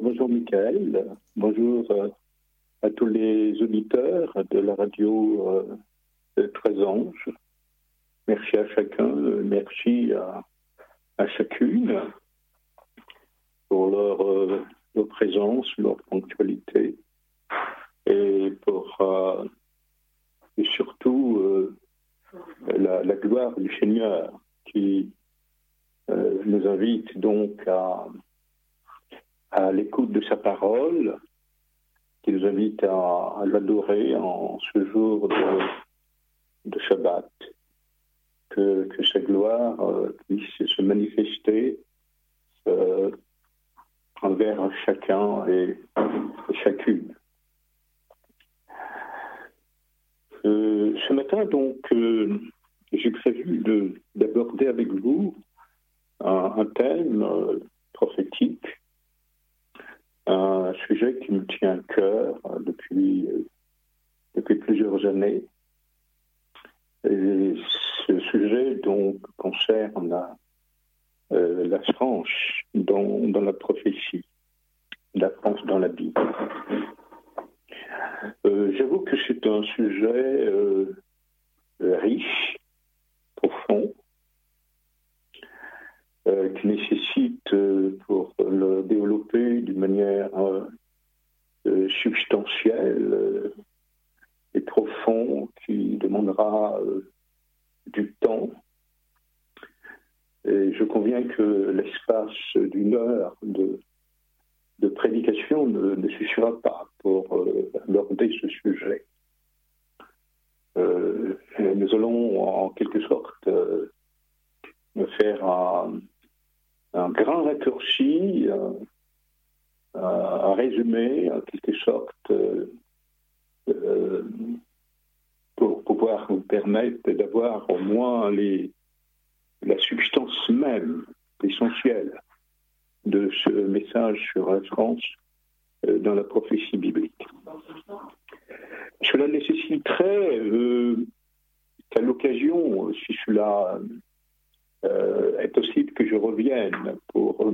bonjour, Michael, bonjour euh, à tous les auditeurs de la radio euh, 13 anges. Merci à chacun, merci à, chacune pour leur, euh, leur, présence, leur ponctualité et pour et surtout la, gloire du Seigneur qui nous invite donc à, à l'écoute de sa parole, qui nous invite à, l'adorer en ce jour de, Shabbat, que, sa gloire euh, puisse se manifester euh, envers chacun et, chacune. Euh, ce matin, donc, j'ai prévu d'aborder avec vous un, thème prophétique, un sujet qui me tient à cœur depuis, depuis plusieurs années. Ce sujet donc concerne euh, la France dans, la prophétie, la France dans la Bible. Euh, J'avoue que c'est un sujet euh, riche, profond, euh, qui nécessite, euh, pour le développer d'une manière euh, substantielle et profond, qui demandera du temps. Et je conviens que l'espace d'une heure de, de prédication ne, suffira pas pour euh, aborder ce sujet. Euh, nous allons en quelque sorte euh, faire un, un, grand raccourci, un, un, résumé en quelque sorte pour pouvoir vous permettre d'avoir au moins la substance même, essentielle de ce message sur la France euh, dans la prophétie biblique. Cela nécessiterait euh, qu'à l'occasion, si cela euh, est possible, que je revienne pour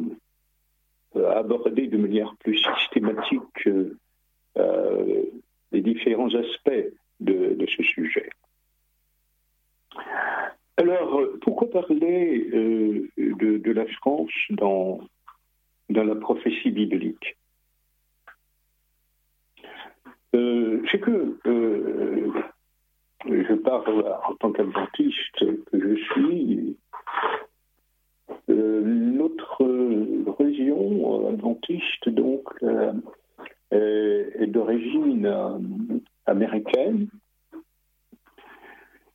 euh, aborder de manière plus systématique euh, les différents aspects de, ce sujet. Alors, pourquoi parler de, la France dans, dans la prophétie biblique? C'est que je parle en tant qu'adventiste que je suis. Euh, notre région adventiste, donc, est d'origine américaine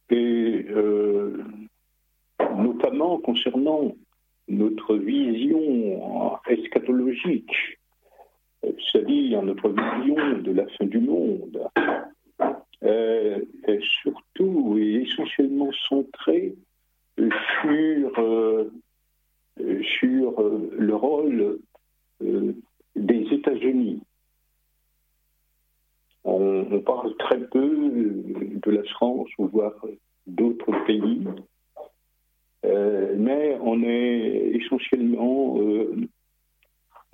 et euh, notamment concernant notre vision eschatologique, c'est-à-dire notre vision de la fin du monde, euh, surtout et essentiellement centrée sur, euh, sur le rôle euh, des États-Unis on, parle très peu de la France ou voire d'autres pays, euh, mais on est essentiellement euh,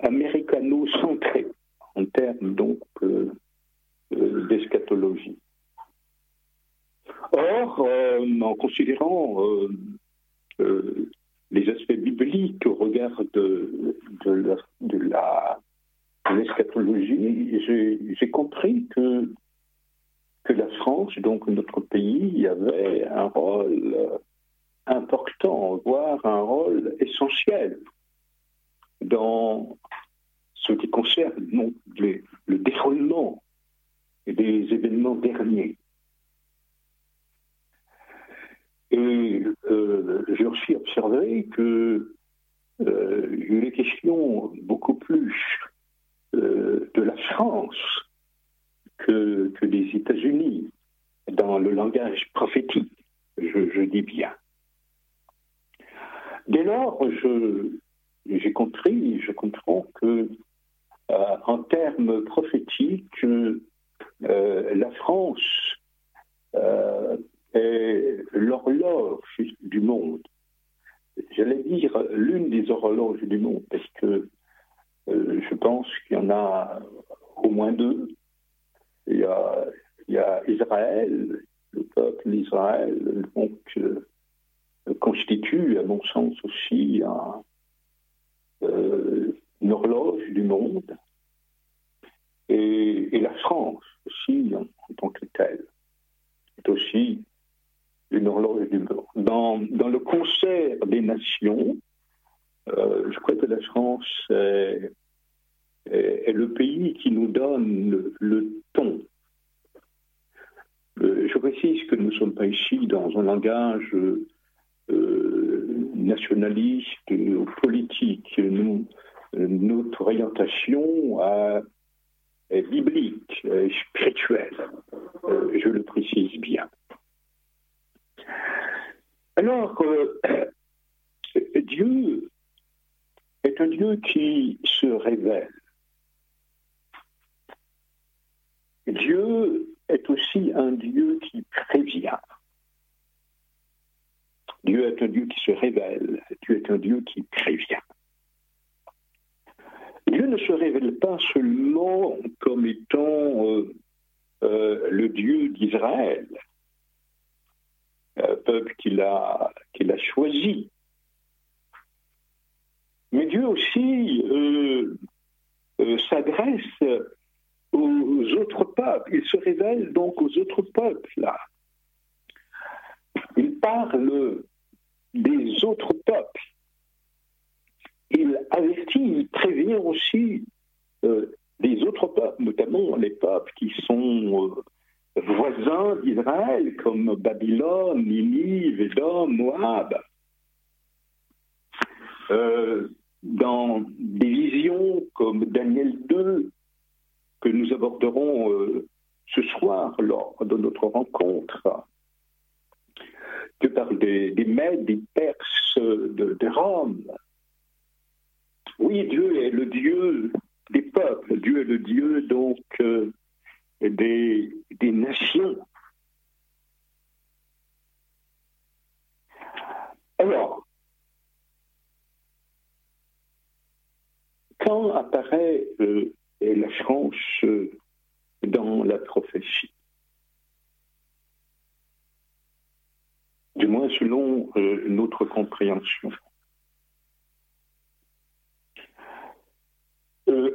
américano-centré en termes donc euh, euh d'eschatologie. Or, euh, en considérant euh, les aspects bibliques au regard de, de la, l'eschatologie, j'ai compris que, la France, donc notre pays, avait un rôle important, voire un rôle essentiel dans ce qui concerne le déroulement des événements derniers. Euh, j'ai aussi observé que euh, il est question beaucoup plus euh, de la France que, que des États-Unis dans le langage prophétique, je, dis bien. Dès lors, j'ai compris, je comprends que euh, en termes prophétiques, euh, la France euh, l'horloge du monde. J'allais dire l'une des horloges du monde, parce que je pense qu'il y en a au moins deux. Il y a, il y a Israël, le peuple d'Israël, donc constitue, à mon sens aussi, une horloge du monde. Et, la France aussi, en, tant que telle, est aussi une horloge du monde. Dans, dans le concert des nations, euh, je crois que la France est, le pays qui nous donne le, ton. Euh, je précise que nous ne sommes pas ici dans un langage euh, nationaliste ou politique. Notre orientation est biblique, spirituelle. je le précise bien. Alors, Dieu est un Dieu qui se révèle. Dieu est aussi un Dieu qui prévient. Dieu est un Dieu qui se révèle. Dieu est un Dieu qui prévient. Dieu ne se révèle pas seulement comme étant euh, euh, le Dieu d'Israël, peuple qu'il a, qu'il a choisi mais Dieu aussi euh, euh, s'adresse aux autres peuples. Il se révèle donc aux autres peuples. Il parle des autres peuples. Il avertit, il prévient aussi euh, des autres peuples, notamment les peuples qui sont voisins d'Israël, comme Babylone, Ninive, Édom, Moab dans des visions comme Daniel 2, que nous aborderons euh, ce soir lors de notre rencontre, que parle des, des Mèdes, des Perses, de, Rome. Oui, Dieu est le Dieu des peuples, Dieu est le Dieu donc euh, des, nations. Alors, quand apparaît euh, la France euh, dans la prophétie? Du moins selon euh, notre compréhension.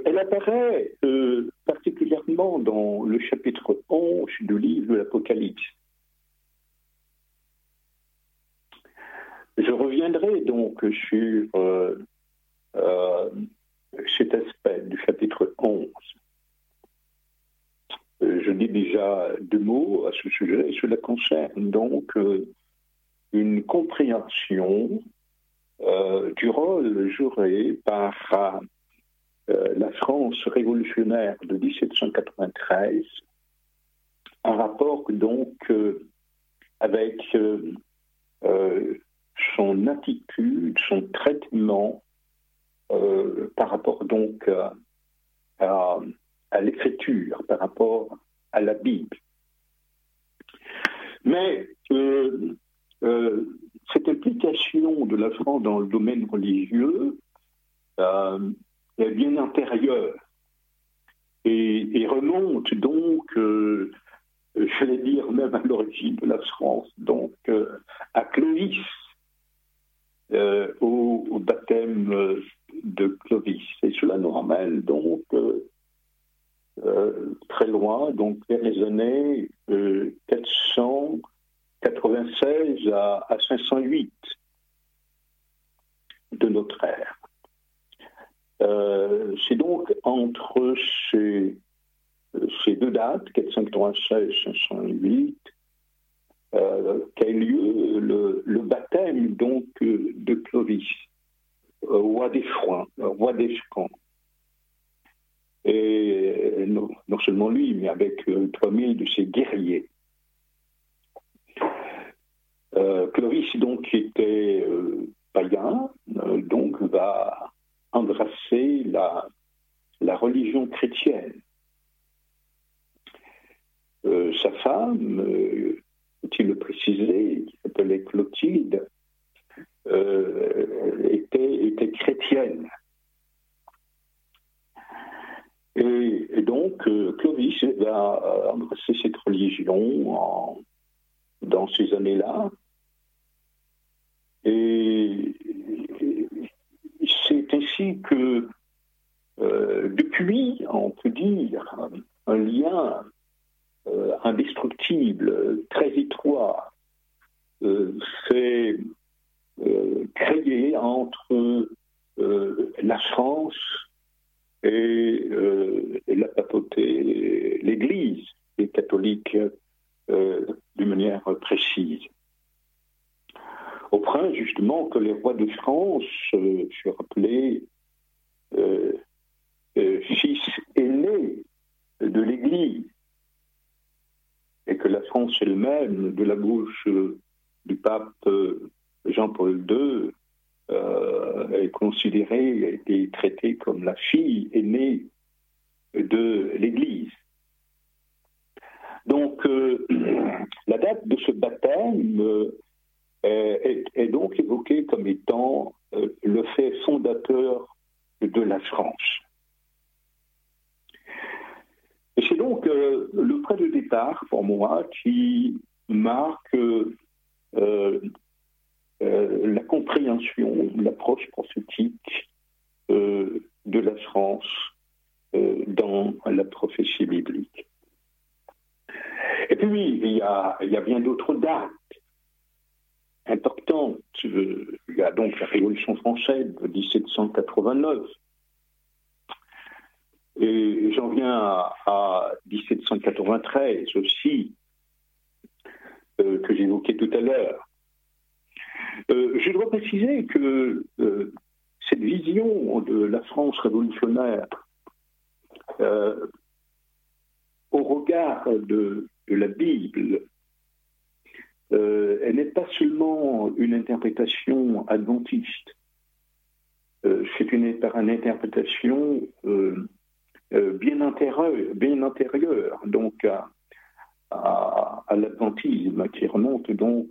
Elle apparaît particulièrement dans le chapitre 11 du livre de l'Apocalypse. Je reviendrai donc sur cet aspect du chapitre 11. Euh, je dis déjà deux mots à ce sujet. Cela concerne donc euh, une compréhension euh, du rôle joué par la France révolutionnaire de 1793 en rapport donc avec son attitude, son traitement euh, par rapport donc à, l'écriture, par rapport à la Bible. Mais euh, euh, cette implication de la France dans le domaine religieux est bien antérieure et, remonte donc, je vais dire même à l'origine de la France, donc à Clovis, au, baptême de Clovis. Et cela nous ramène donc euh, euh, très loin, donc vers les années 496 euh, à, 508 de notre ère. C'est donc entre ces, ces, deux dates, 496 508, qu'a eu lieu le, baptême donc de Clovis roi des Francs, roi des Francs. Et non, seulement lui, mais avec 3000 euh, de ses guerriers. Euh, Clovis, donc, qui était euh, païen, donc va embrasser la, religion chrétienne. sa femme, faut-il le préciser, qui s'appelait Clotilde, euh, était, chrétienne. Et, donc, Clovis va embrasser cette religion dans ces années-là. Et c'est ainsi que, depuis, on peut dire, un lien indestructible, très étroit, s'est créé entre la France et, euh, la papauté, l'Église, les catholiques euh, d'une manière précise. Au point justement que les rois de France, euh, je rappelais, euh, fils aînés de l'Église, et que la France elle-même, de la bouche du pape Jean-Paul II, euh, est considérée et traitée comme la fille aînée de l'Église. Donc, euh, la date de ce baptême euh, est, donc évoquée comme étant le fait fondateur de la France. C'est donc le point de départ pour moi qui marque euh, la compréhension, l'approche prophétique euh, de la France euh, dans la prophétie biblique. Et puis, il il y a bien d'autres dates importantes. Il y a donc la Révolution française de 1789. Et j'en viens à, 1793 aussi, que j'évoquais tout à l'heure. Euh, je dois préciser que euh, cette vision de la France révolutionnaire euh, au regard de, la Bible, elle n'est pas seulement une interprétation adventiste, c'est une, une, interprétation bien, intérieure, antérieure donc à, l'adventisme qui remonte donc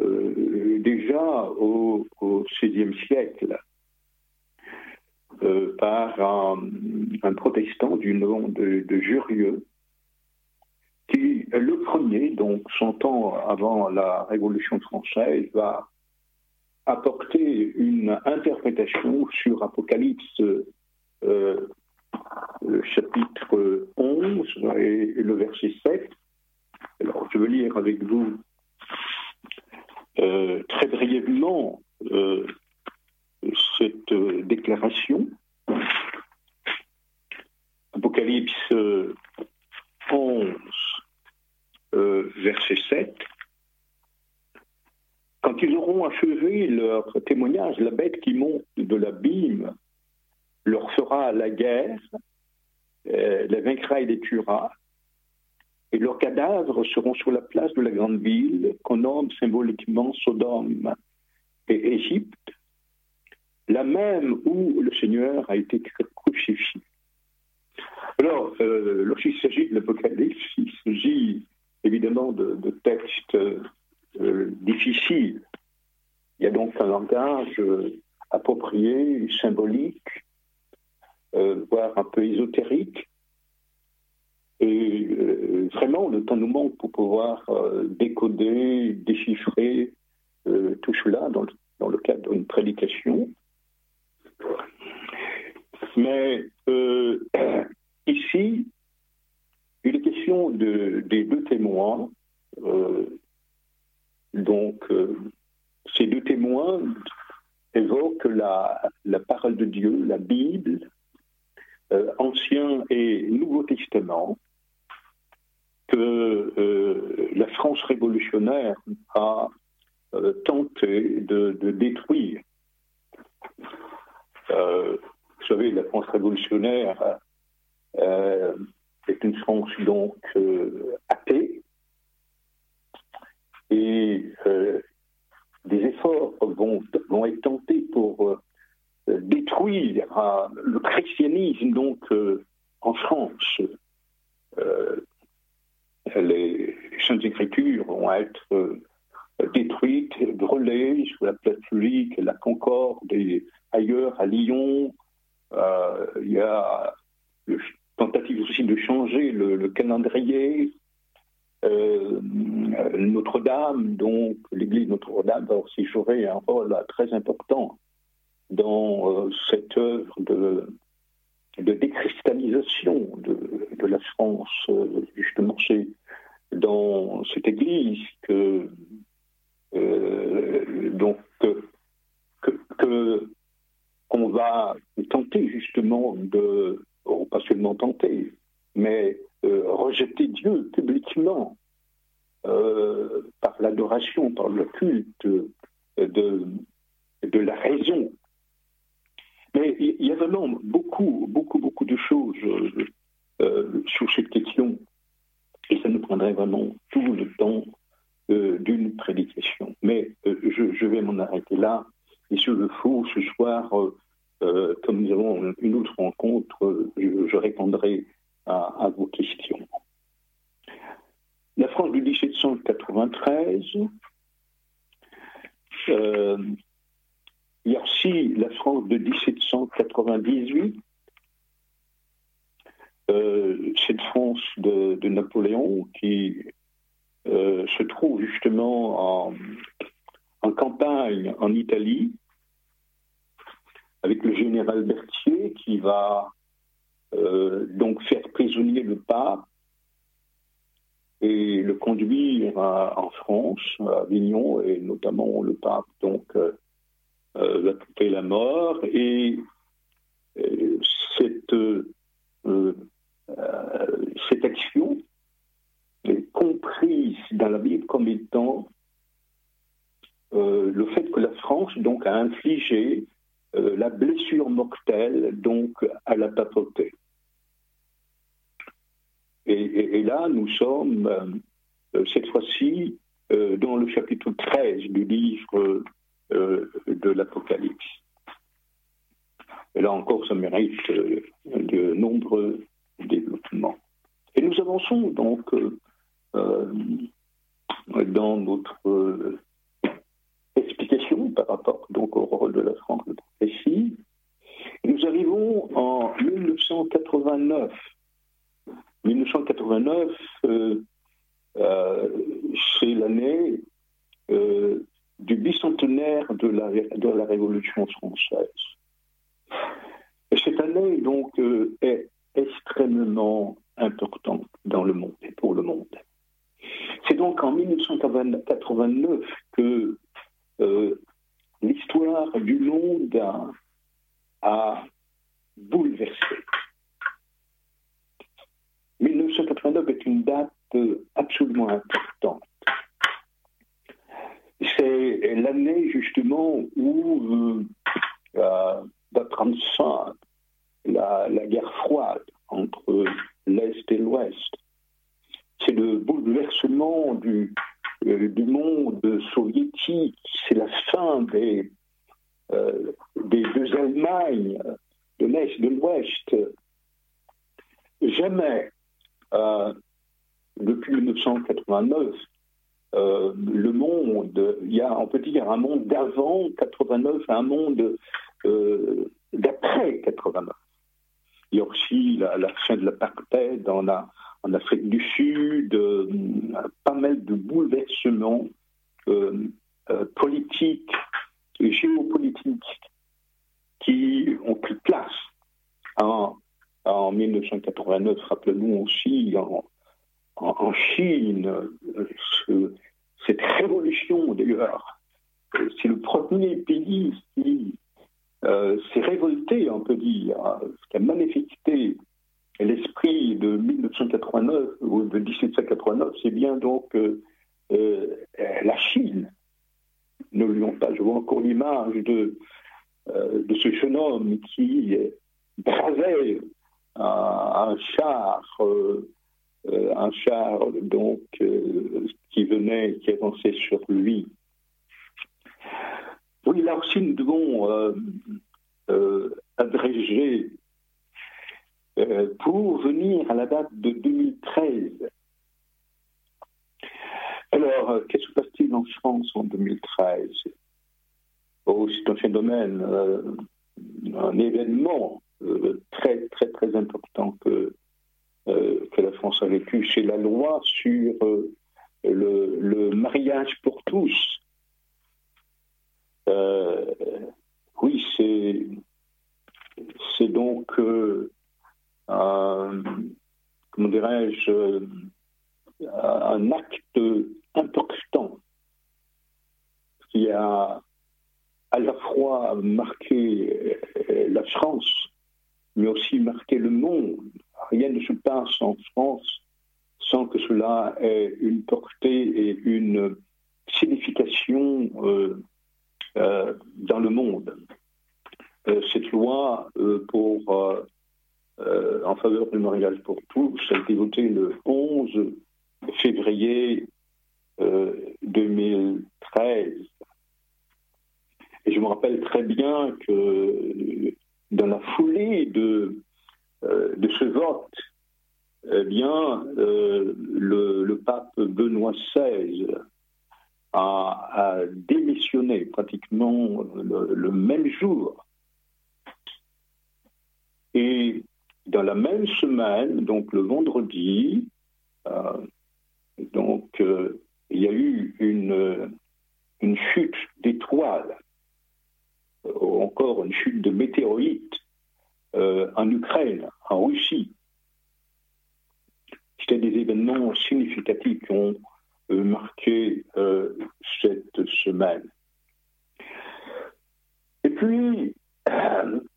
euh, déjà au, XVIe siècle euh, par un, protestant du nom de, Jurieux, qui, le premier, donc 100 ans avant la Révolution française, va apporter une interprétation sur Apocalypse euh, chapitre 11 et, le verset 7. Alors, je veux lire avec vous euh, très brièvement euh, cette déclaration. Apocalypse 11, verset 7. Quand ils auront achevé leur témoignage, la bête qui monte de l'abîme leur fera la guerre, les vaincra et les tuera, et leurs cadavres seront sur la place de la grande ville qu'on nomme symboliquement Sodome et Égypte, la même où le Seigneur a été crucifié. Alors, euh, lorsqu'il s'agit de l'Apocalypse, il s'agit évidemment de, textes euh, difficiles. Il y a donc un langage euh, approprié, symbolique, voire un peu ésotérique, et euh, vraiment, le temps nous manque pour pouvoir euh, décoder, déchiffrer euh, tout cela dans le cadre d'une prédication. Mais ici, il est question de, des deux témoins. donc, ces deux témoins évoquent la, parole de Dieu, la Bible, Ancien et Nouveau Testament, que euh, la France révolutionnaire a euh, tenté de, détruire. Euh, vous savez, la France révolutionnaire est une France donc athée et des efforts vont, être tentés pour détruire le christianisme donc en France les Saintes Écritures vont être euh, détruites, brûlées sous la place publique, la Concorde et ailleurs, à Lyon. Euh, il y a le changé le, calendrier. Notre-Dame, donc l'église Notre-Dame, va aussi jouer un rôle très important dans cette œuvre de, de décristallisation de, la France. justement, c'est dans cette église que donc qu'on va tenter justement de, pas seulement tenter, mais euh, rejeter Dieu publiquement euh, par l'adoration, par le culte de, de la raison. Mais il y a vraiment beaucoup, beaucoup, beaucoup de choses euh, sur cette question, et ça nous prendrait vraiment tout le temps d'une prédication. Mais je, je, vais m'en arrêter là. Et sur le faux, ce soir, euh, euh, comme nous avons une autre rencontre, je, répondrai à, vos questions. La France de 1793, euh, il y a aussi la France de 1798, cette France de, Napoléon qui se trouve justement en, en campagne en Italie, avec le général Berthier qui va euh, donc faire prisonnier le pape et le conduire en France, à Avignon, et notamment le pape donc euh, euh, va couper la mort. Et cette, cette action est comprise dans la Bible comme étant le fait que la France donc a infligé euh, la blessure mortelle donc à la papauté. Et, là, nous sommes euh, cette fois-ci euh, dans le chapitre 13 du livre de l'Apocalypse. Et là encore, ça mérite de nombreux développements. Et nous avançons donc dans notre explication par rapport donc au rôle de la France prophétie. Nous arrivons en 1989. 1989, euh, euh, c'est l'année euh, du bicentenaire de la, Révolution française. Et cette année, donc, est extrêmement importante dans le monde et pour le monde. C'est donc en 1989 que l'histoire du monde a, bouleversé. 1989 est une date absolument importante. C'est l'année justement où va la, la guerre froide entre l'Est et l'Ouest. C'est le bouleversement du, du monde soviétique, c'est la fin des, euh, deux Allemagnes, de l'Est, et de l'Ouest. Jamais, euh, depuis 1989, le monde, il y a, on peut dire, un monde d'avant 89, un monde d'après 89. Il y a aussi la, fin de l'apartheid dans la, en Afrique du Sud, euh, pas mal de bouleversements euh, euh, politiques et géopolitiques qui ont pris place en, 1989. Rappelez-nous aussi en, Chine, cette révolution d'ailleurs, c'est le premier pays qui s'est révolté, on peut dire, qui a manifesté l'esprit de 1989 ou de 1789, c'est bien donc euh, euh, la Chine. Ne l'oublions pas, je vois encore l'image de, euh, de ce jeune homme qui bravait un, char, un char donc qui venait, qui avançait sur lui. Oui, là aussi, nous devons abréger euh, pour venir à la date de 2013. Alors, euh, qu'est-ce qui se passe-t-il en France en 2013 oh, C'est un phénomène, euh, un événement très, très, très important que, que France a vécu, c'est la loi sur le, mariage pour tous. oui, c'est donc comment dirais-je, un acte important qui a à la fois marqué euh, la France, mais aussi marqué le monde. Rien ne se passe en France sans que cela ait une portée et une signification euh, euh, dans le monde. cette loi pour, en faveur du mariage pour tous a été votée le 11 février 2013 et je me rappelle très bien que dans la foulée de, euh, ce vote, eh bien, euh, le, pape Benoît XVI a, démissionné pratiquement le, même jour. Et dans la même semaine, donc le vendredi, euh, donc il y a eu une, chute d'étoiles encore une chute de météorites euh, en Ukraine, en Russie. C'était des événements significatifs qui ont euh, marqué euh, cette semaine. Et puis,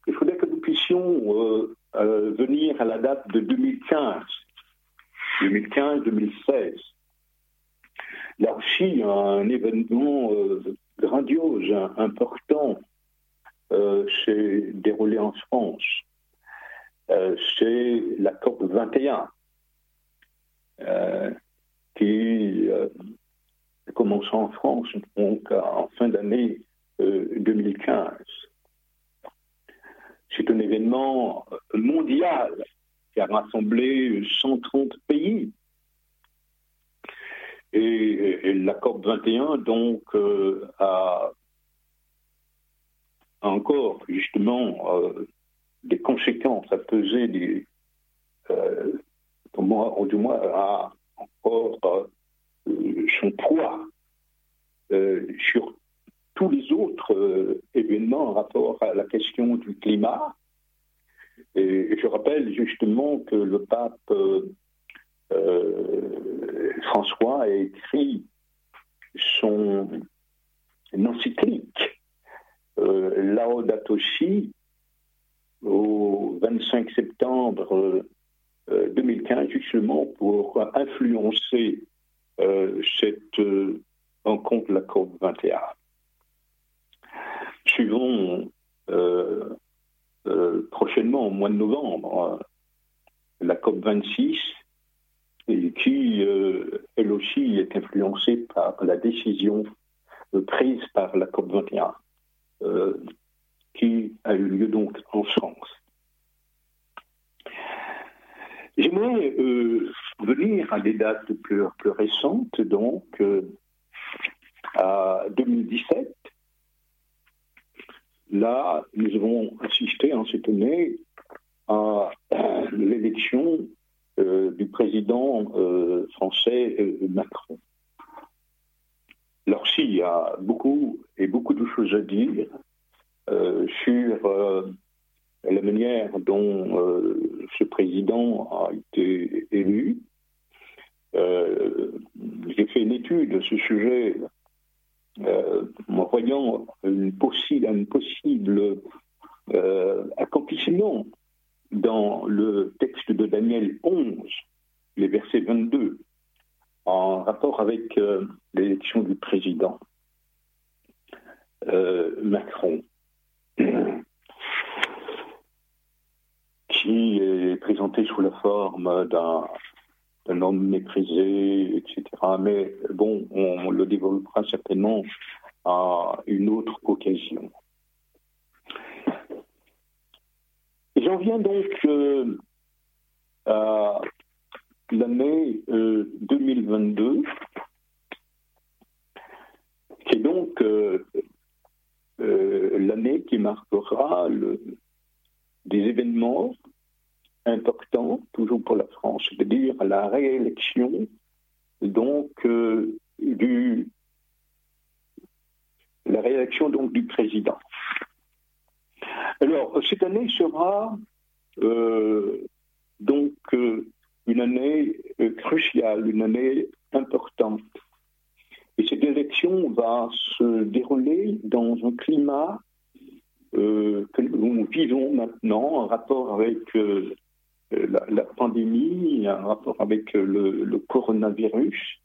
il faudrait que nous puissions venir à la date de 2015, 2015-2016. Là aussi, un événement grandiose, important, euh, s'est déroulé en France. Euh, c'est la COP 21 euh, qui a commencé en France donc en fin d'année 2015. C'est un événement mondial qui a rassemblé 130 pays. Et, la COP 21 donc a encore justement euh, des conséquences à peser des, euh, ou du moins à encore euh, son poids euh, sur tous les autres événements en rapport à la question du climat. Et, je rappelle justement que le pape François a écrit son encyclique euh, Laudato Si au 25 septembre 2015, euh, justement pour influencer euh, cette rencontre de la COP 21. Suivons prochainement, au mois de novembre, la COP 26, et qui, elle aussi, est influencée par la décision prise par la COP 21. Euh, qui a eu lieu donc en France. J'aimerais euh, venir à des dates plus, récentes, donc euh, à 2017. Là, nous avons assisté en cette année à l'élection du président français Macron. Alors s'il y a beaucoup et beaucoup de choses à dire euh, sur euh, la manière dont euh, ce président a été élu. J'ai fait une étude à ce sujet en voyant une possible, un possible accomplissement dans le texte de Daniel 11, les versets 22 en rapport avec euh, l'élection du président euh, Macron, qui est présenté sous la forme d'un homme méprisé, etc. Mais bon, on le développera certainement à une autre occasion. J'en viens donc euh, à l'année 2022, euh, qui est donc euh, l'année qui marquera des événements important, toujours pour la France, c'est-à-dire la réélection donc euh, du la réélection donc du président. Alors cette année sera euh, donc euh, une année cruciale, une année importante. Et cette élection va se dérouler dans un climat que nous vivons maintenant en rapport avec la, pandémie, un rapport avec le, coronavirus,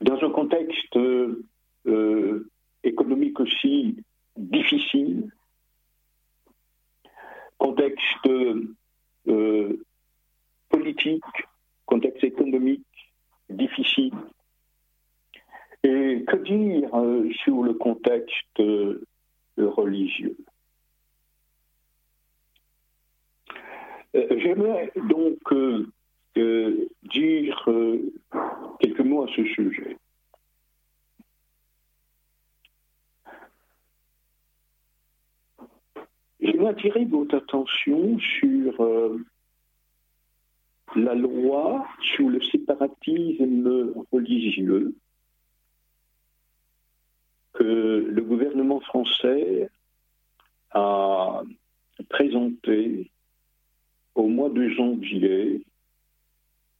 dans un contexte euh, économique aussi difficile, contexte euh, politique, contexte économique difficile. Et que dire euh, sur le contexte religieux Euh, j'aimerais donc euh, euh, dire quelques mots à ce sujet. J'aimerais attirer votre attention sur la loi sur le séparatisme religieux que le gouvernement français a présenté au mois de janvier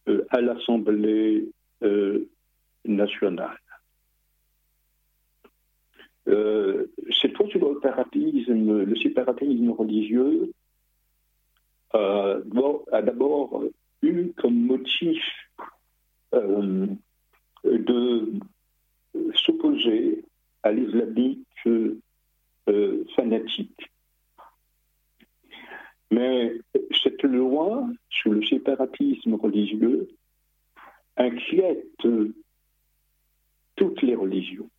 euh, à l'Assemblée euh, nationale. Euh, cette fois le séparatisme, le séparatisme religieux a d'abord eu comme motif de s'opposer à l'islamique fanatique. Mais cette loi sur le séparatisme religieux inquiète toutes les religions,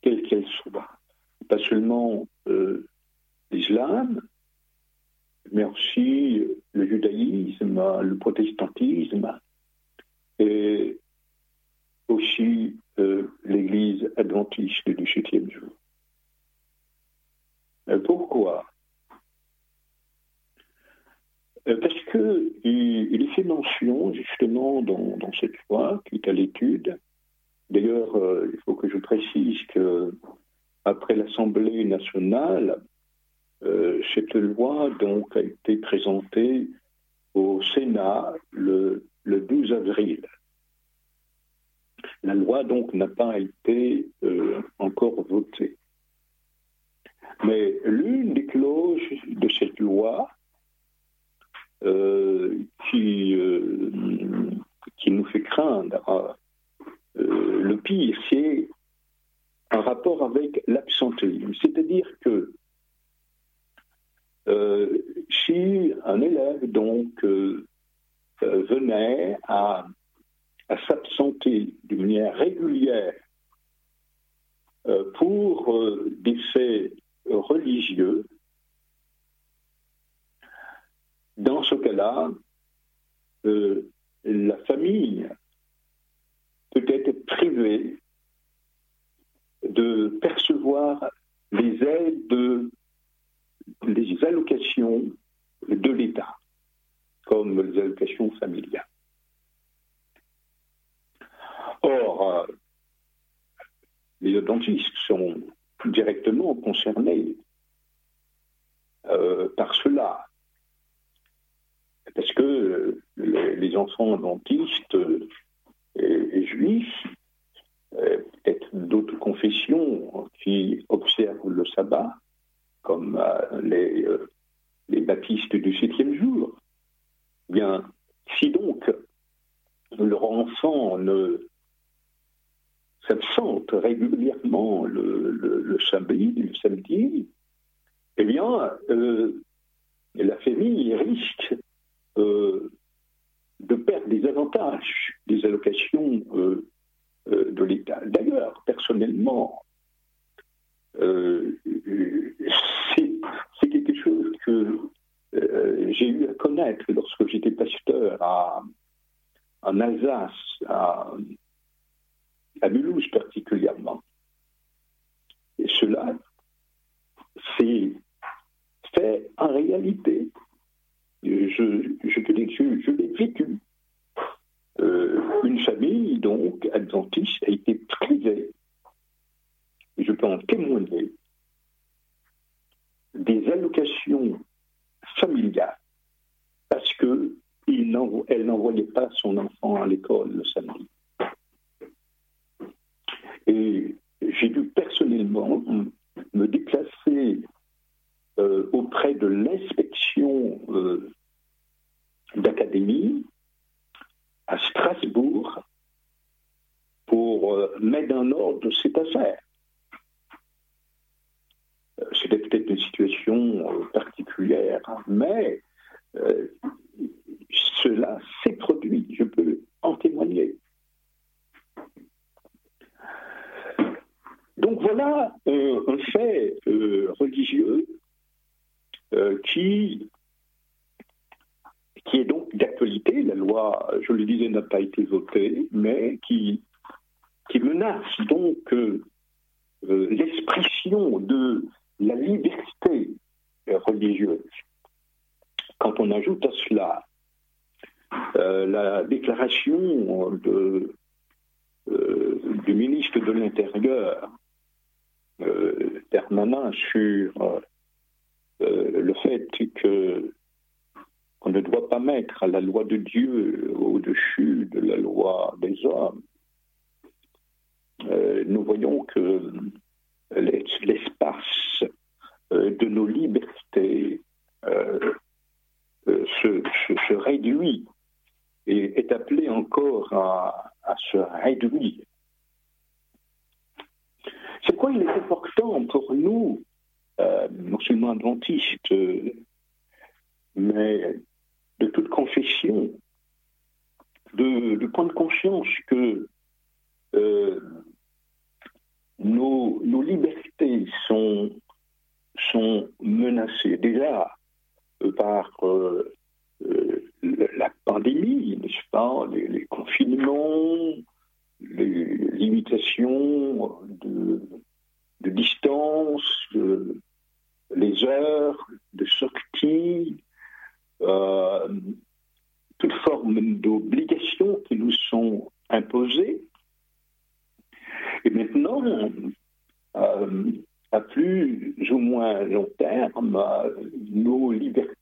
quelles qu'elles soient. Pas seulement euh, l'islam, mais aussi le judaïsme, le protestantisme et aussi euh, l'Église adventiste du septième jour. Pourquoi parce qu'il il fait mention, justement, dans, cette loi qui est à l'étude. D'ailleurs, euh, il faut que je précise que après l'Assemblée nationale, euh, cette loi donc a été présentée au Sénat le, le 12 avril. La loi donc n'a pas été encore votée. Mais l'une des clauses de cette loi euh, qui, euh, qui nous fait craindre. Euh, le pire, c'est un rapport avec l'absentéisme. C'est-à-dire que si un élève donc venait à, à s'absenter de manière régulière pour des faits religieux, Dans ce cas-là, euh, la famille peut être privée de percevoir les aides, les allocations de l'État, comme les allocations familiales. Or, les dentistes sont directement concernés euh, par cela parce que euh, les, enfants dentistes euh, et, juifs, euh, peut-être d'autres confessions qui observent le sabbat, comme les, les baptistes du septième jour, bien, si donc leur enfant ne s'absente régulièrement le, le, samedi, le samedi, eh bien, la famille risque euh, de perdre des avantages des allocations euh, euh, de l'État. D'ailleurs, personnellement, c'est quelque chose que j'ai eu à connaître lorsque j'étais pasteur en Alsace, à, Mulhouse particulièrement. Et cela, c'est Mais en réalité, je, je l'ai vécu. Euh, une famille, donc, adventiste, a été privée, je peux en témoigner, des allocations familiales parce que elle n'envoyait pas son enfant à l'école le samedi. Et j'ai dû personnellement me déplacer euh, auprès de l'inspection euh, d'académie à Strasbourg pour euh, mettre en ordre cette affaire. C'était peut-être une situation particulière, mais cela s'est produit, je peux en témoigner. Donc voilà un fait religieux euh, qui, qui est donc d'actualité. La loi, je le disais, n'a pas été votée, mais qui, qui menace donc euh, euh, l'expression de la liberté religieuse. Quand on ajoute à cela la déclaration de, du ministre de l'Intérieur permanent sur euh, le fait que on ne doit pas mettre la loi de Dieu au-dessus de la loi des hommes, euh, nous voyons que l'espace euh, de nos libertés se, réduit et est appelé encore à, se réduire. C'est pourquoi il est important pour nous euh, musulmans adventistes, mais de toute confession, de, prendre conscience que euh, nos, libertés sont, menacées. Déjà euh, par la pandémie, n'est-ce pas, les, confinements, les limitations de, de distance, de, les heures de sortie, euh, toute forme d'obligations qui nous sont imposées. Et maintenant, euh, à plus ou moins long terme, nos libertés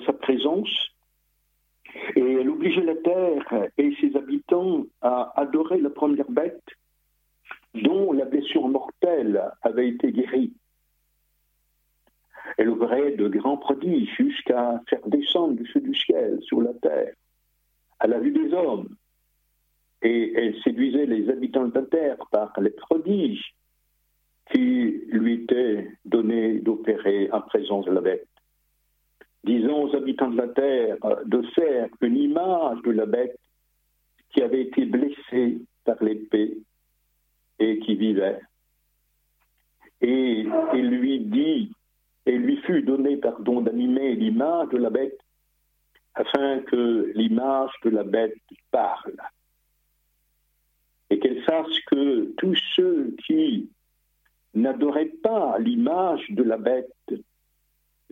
sa présence, et elle obligeait la terre et ses habitants à adorer la première bête dont la blessure mortelle avait été guérie. Elle ouvrait de grands prodiges jusqu'à faire descendre du feu du ciel sur la terre, à la vue des hommes. Et elle séduisait les habitants de la terre par les prodiges qui lui étaient donnés d'opérer en présence de la bête. Disons aux habitants de la terre de faire une image de la bête qui avait été blessée par l'épée et qui vivait. Et il lui dit, et lui fut donné, pardon, d'animer l'image de la bête, afin que l'image de la bête parle. Et qu'elle sache que tous ceux qui n'adoraient pas l'image de la bête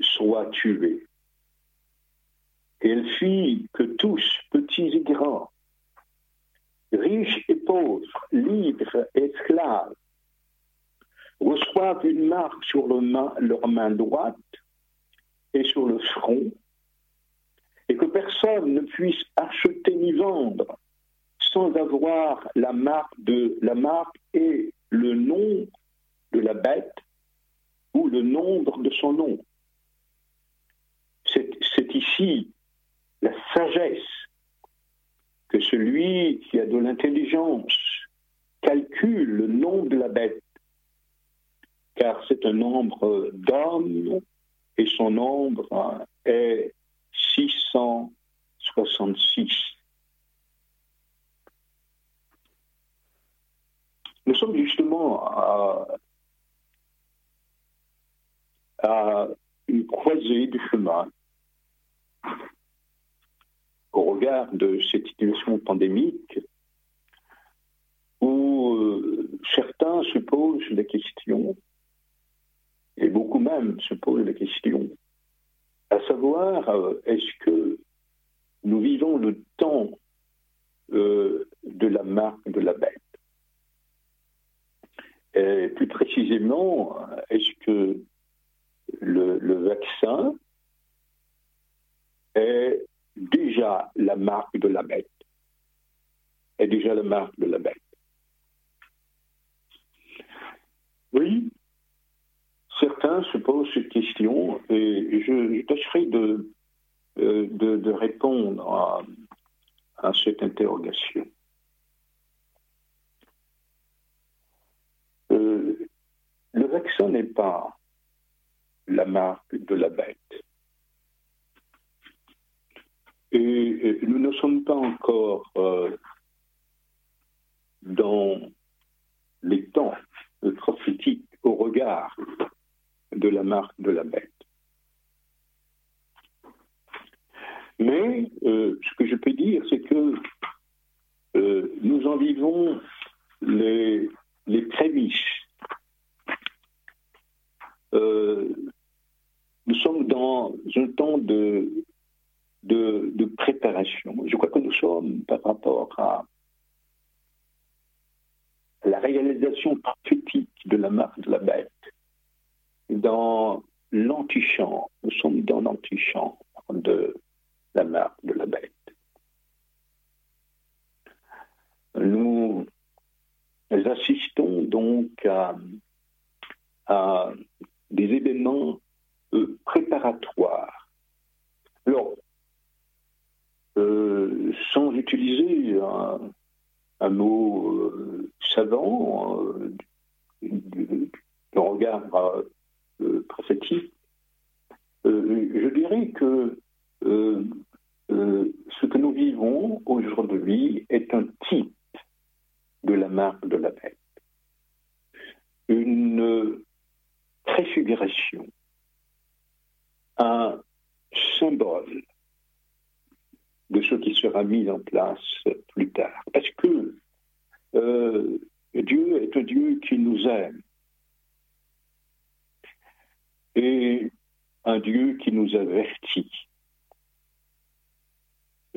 soient tués. Et elle fit que tous, petits et grands, riches et pauvres, libres et esclaves, reçoivent une marque sur leur main droite et sur le front, et que personne ne puisse acheter ni vendre sans avoir la marque de la marque et le nom de la bête ou le nombre de son nom. C'est ici la sagesse que celui qui a de l'intelligence calcule le nombre de la bête, car c'est un nombre d'hommes et son nombre est 666. Nous sommes justement à, à une croisée du chemin au regard de cette situation pandémique où euh, certains se posent la question, et beaucoup même se posent la question, à savoir, euh, est-ce que nous vivons le temps euh, de la marque de la bête? Et Plus précisément, est-ce que le, le vaccin est déjà la marque de la bête. Est déjà la marque de la bête. Oui, certains se posent cette question et je, tâcherai de, euh, de, répondre à, à cette interrogation. Euh, le vaccin n'est pas la marque de la bête. Et, nous ne sommes pas encore euh, dans les temps prophétiques au regard de la marque de la bête. Mais euh, ce que je peux dire, c'est que euh, nous en vivons les, les prémices. nous sommes dans un temps de de, préparation. Je crois que nous sommes par rapport à la réalisation prophétique de la marque de la bête dans l'antichambre. Nous sommes dans l'antichambre de la marque de la bête. Nous assistons donc à, des événements euh, préparatoires. Alors, euh, sans utiliser un, mot euh, savant, euh, de, regard prophétique, je dirais que ce que nous vivons aujourd'hui est un type de la marque de la bête. Une préfiguration, un de ce qui sera mis en place plus tard. Parce que euh, Dieu est un Dieu qui nous aime et un Dieu qui nous avertit.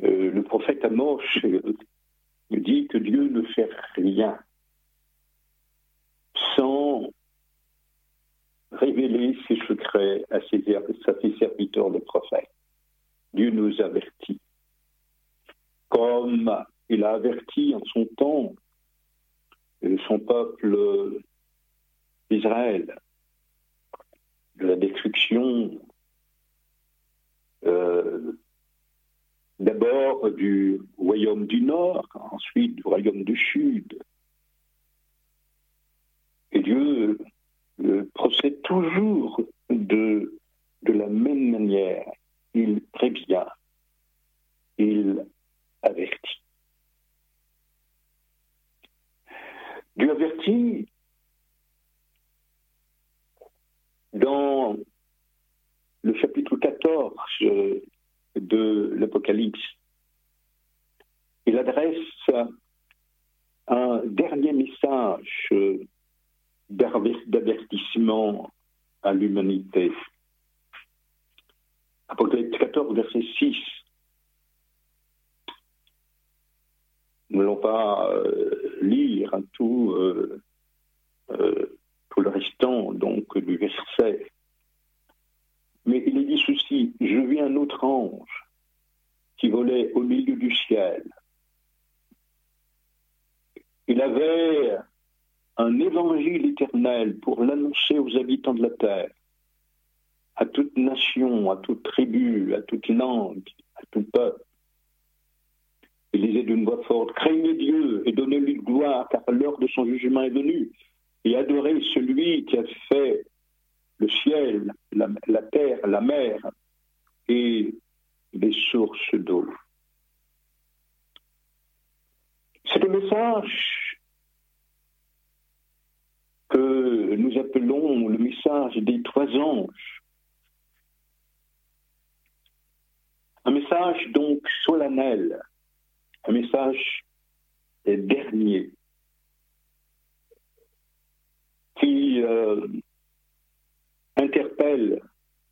Euh, le prophète Amos dit que Dieu ne fait rien sans révéler ses secrets à ses, à ses serviteurs de prophètes. Dieu nous avertit comme il a averti en son temps son peuple Israël. de la destruction euh, d'abord du royaume du Nord, ensuite du royaume du Sud. Et Dieu euh, procède toujours de, de la même manière. Il prévient, il avertit. Dieu avertit dans le chapitre 14 de l'Apocalypse. Il adresse un dernier message d'avertissement à l'humanité. Apocalypse 14, verset 6. Nous n'allons pas euh, lire tout, euh, euh, tout le restant donc, du verset. Mais il est dit ceci, je vis un autre ange qui volait au milieu du ciel. Il avait un évangile éternel pour l'annoncer aux habitants de la terre, à toute nation, à toute tribu, à toute langue, à tout peuple. Il disait d'une voix forte, craignez Dieu et donnez-lui gloire, car l'heure de son jugement est venue, et adorez celui qui a fait le ciel, la, la terre, la mer et les sources d'eau. C'est le message que nous appelons le message des trois anges. Un message donc solennel, un message dernier, qui euh, interpelle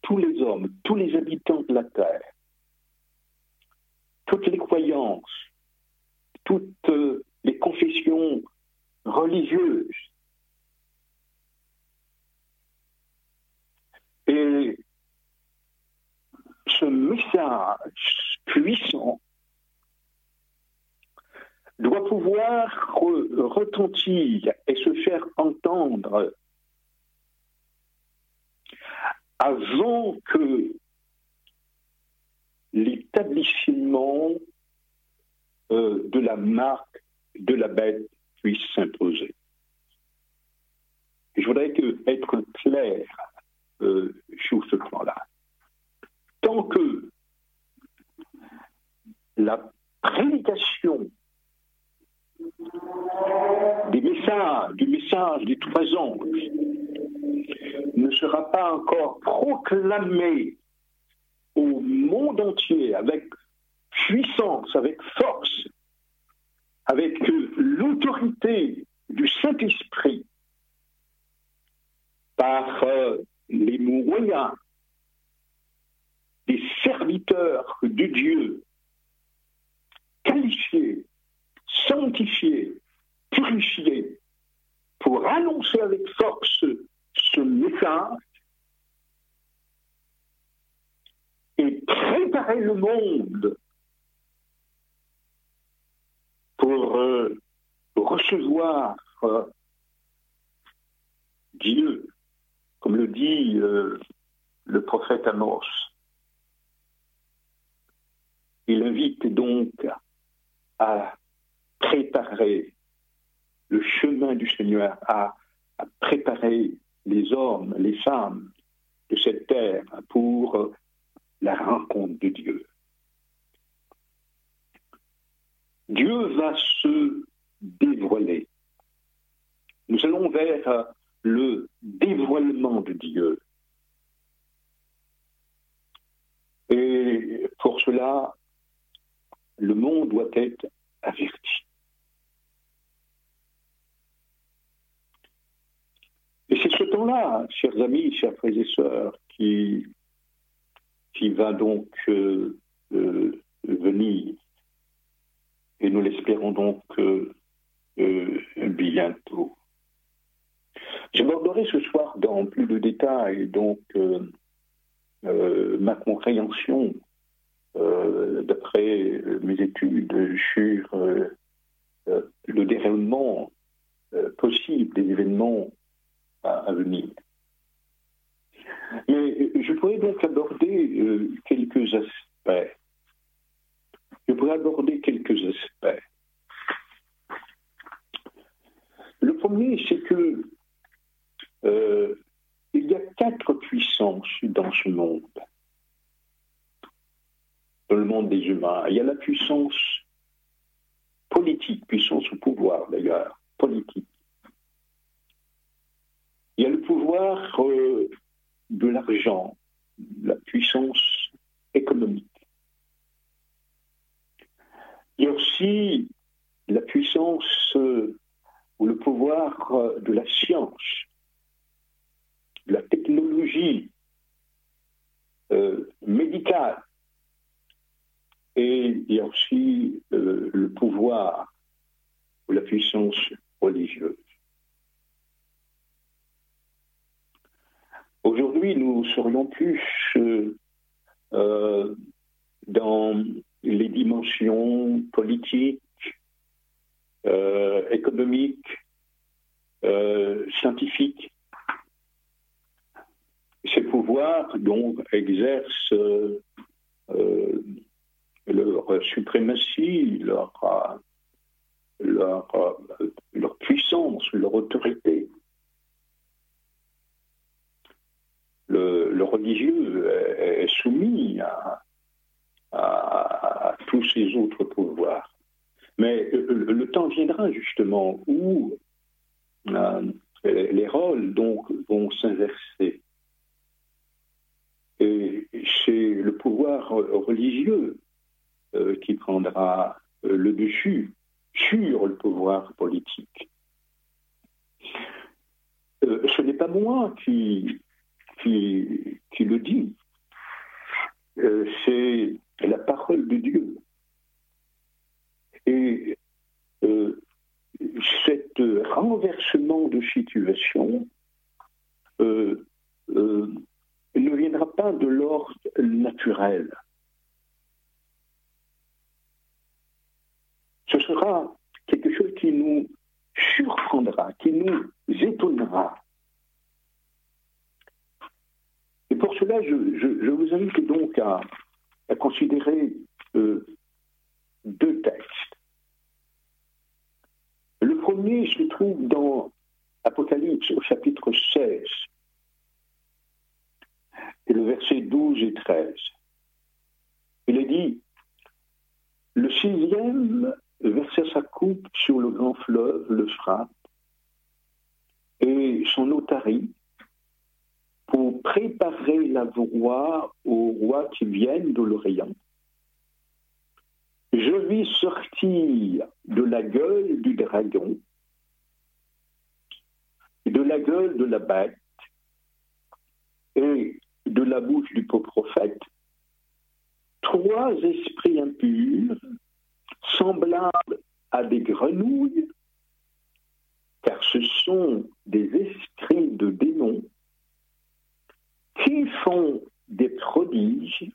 tous les hommes, tous les habitants de la terre, toutes les croyances, toutes les confessions religieuses. Et ce message puissant doit pouvoir retentir et se faire entendre avant que l'établissement euh, de la marque de la bête puisse s'imposer. Je voudrais être clair euh, sur ce plan-là. Tant que la prédication des messages, du message des trois anges ne sera pas encore proclamé au monde entier avec puissance, avec force, avec l'autorité du Saint-Esprit, par euh, les moyens des serviteurs de Dieu, qualifiés, sanctifiés, purifiés, pour annoncer avec force ce message et préparer le monde pour euh, recevoir euh, Dieu, comme le dit euh, le prophète Amos. Il invite donc à préparer le chemin du Seigneur, à préparer les hommes, les femmes de cette terre pour la rencontre de Dieu. Dieu va se dévoiler. Nous allons vers le dévoilement de Dieu. Et pour cela, le monde doit être averti. Temps-là, chers amis, chers frères et sœurs, qui, va donc euh, euh, venir. Et nous l'espérons donc euh, bientôt. J'aborderai ce soir dans plus de détails ma compréhension d'après mes études sur le déroulement possible des événements à, venir. Mais je pourrais donc aborder quelques aspects. Je pourrais aborder quelques aspects. Le premier, c'est que il y a quatre puissances dans ce monde, dans le monde des humains. Il y a la puissance politique, puissance au pouvoir d'ailleurs, politique. Il y a le pouvoir euh, de l'argent, la puissance économique. Il y a aussi la puissance euh, ou le pouvoir euh, de la science, la technologie médicale. Et il y a aussi le pouvoir ou la puissance religieuse. Aujourd'hui, nous serions plus euh, dans les dimensions politiques, économiques, scientifiques, ces pouvoirs exercent euh, euh, leur suprématie, leur, leur, puissance, leur autorité. Le, religieux est, soumis à, tous ces autres pouvoirs. Mais le, temps viendra justement où euh, les rôles donc vont s'inverser. Et c'est le pouvoir religieux euh, qui prendra euh, le dessus sur le pouvoir politique. Euh, ce n'est pas moi qui, qui, le dis, c'est la parole de Dieu. Et cet renversement de situation ne viendra pas de l'ordre naturel. Ce sera quelque chose qui nous surprendra, qui nous étonnera. Et pour cela, je, vous invite donc à, considérer euh, deux textes. Le premier se trouve dans Apocalypse au chapitre 16 et le verset 12 et 13. Il est dit, le sixième versa sa coupe sur le grand fleuve, le frappe, et son otarie pour préparer la voie aux rois qui viennent de l'Orient. Je vis sortir de la gueule du dragon, de la gueule de la bête, et de la bouche du pauvre prophète trois esprits impurs semblables à des grenouilles, car ce sont des esprits de démons qui font des prodiges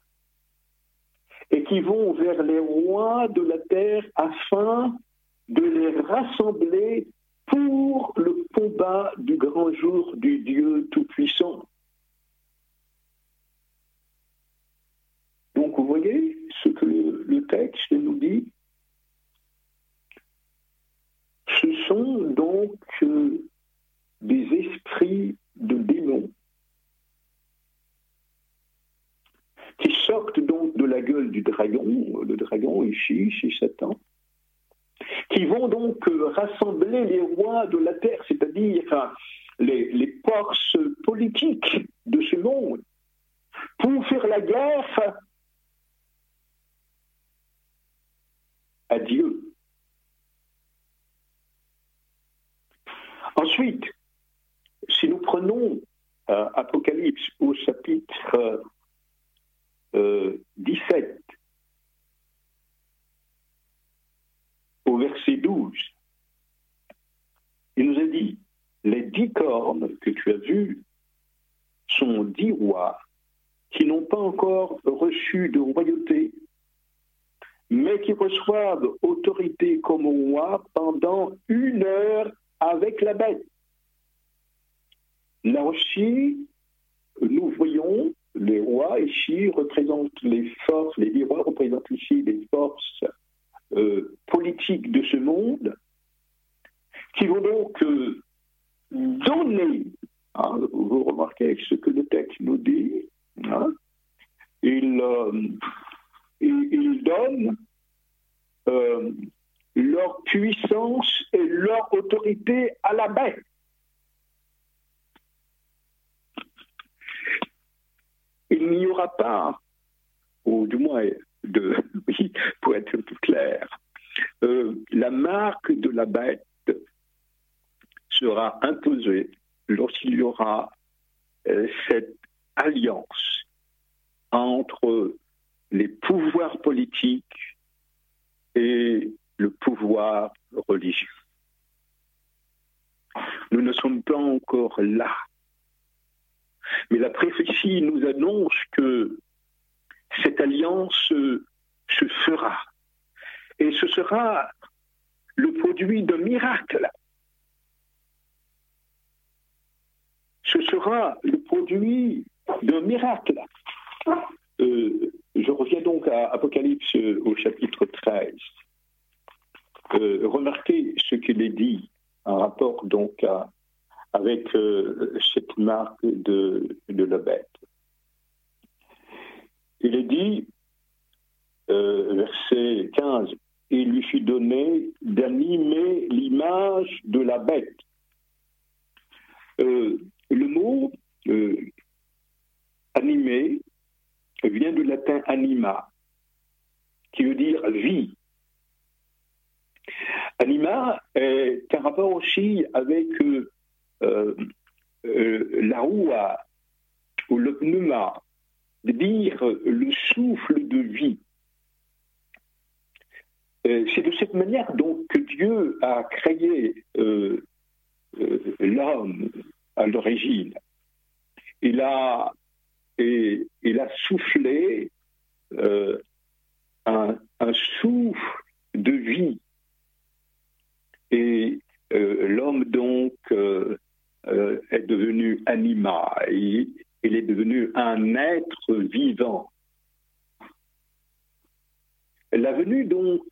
et qui vont vers les rois de la terre afin de les rassembler pour le combat du grand jour du Dieu Tout-Puissant. Donc vous voyez ce que le, texte nous dit? Ce sont donc euh, des esprits de démons qui sortent donc de la gueule du dragon, le dragon ici, c'est Satan, qui vont donc euh, rassembler les rois de la terre, c'est-à-dire les, les forces politiques de ce monde, pour faire la guerre à Dieu. Ensuite, si nous prenons euh, Apocalypse au chapitre 17, euh, au verset 12, il nous a dit, les dix cornes que tu as vues sont dix rois qui n'ont pas encore reçu de royauté mais qui reçoivent autorité comme roi pendant une heure avec la bête. Là aussi, nous voyons les rois ici représentent les forces, les rois représentent ici les forces euh, politiques de ce monde, qui vont donc euh, donner, hein, vous remarquez ce que le texte nous dit, hein, il, donne leur puissance et leur autorité à la bête. Il n'y aura pas, ou du moins, pour être plus clair, euh, la marque de la bête sera imposée lorsqu'il y aura euh, cette alliance entre les pouvoirs politiques et le pouvoir religieux. Nous ne sommes pas encore là. Mais la prophétie nous annonce que cette alliance se fera. Et ce sera le produit d'un miracle. Ce sera le produit d'un miracle. Euh, je reviens donc à Apocalypse au chapitre 13. Euh, remarquez ce qu'il est dit en rapport donc avec euh, cette marque de, la bête. Il est dit, euh, verset 15, il lui fut donné d'animer l'image de la bête. le mot animé vient du latin anima, qui veut dire vie. Anima est un rapport aussi avec euh, euh, euh, la roua ou le pneuma, dire le souffle de vie. C'est de cette manière donc que Dieu a créé l'homme à l'origine. Il a, il a soufflé un, souffle de vie et euh, l'homme, donc, euh, euh, est devenu anima, il est devenu un être vivant. La venue, donc,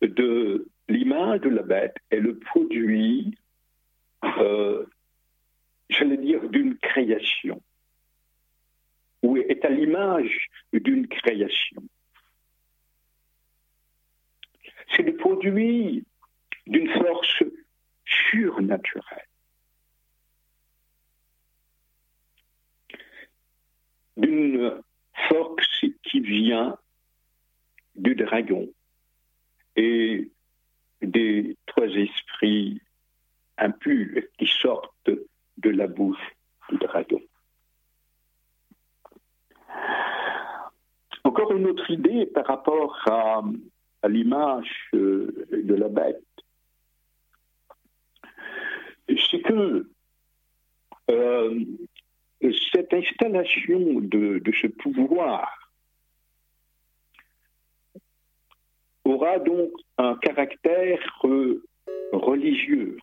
de l'image de la bête est le produit, j'allais dire, d'une création, ou est à l'image d'une création. C'est le produit d'une force surnaturelle. D'une force qui vient du dragon et des trois esprits impurs qui sortent de la bouche du dragon. Encore une autre idée par rapport à à l'image euh, de la bête, c'est que euh, cette installation de, ce pouvoir aura donc un caractère euh, religieux,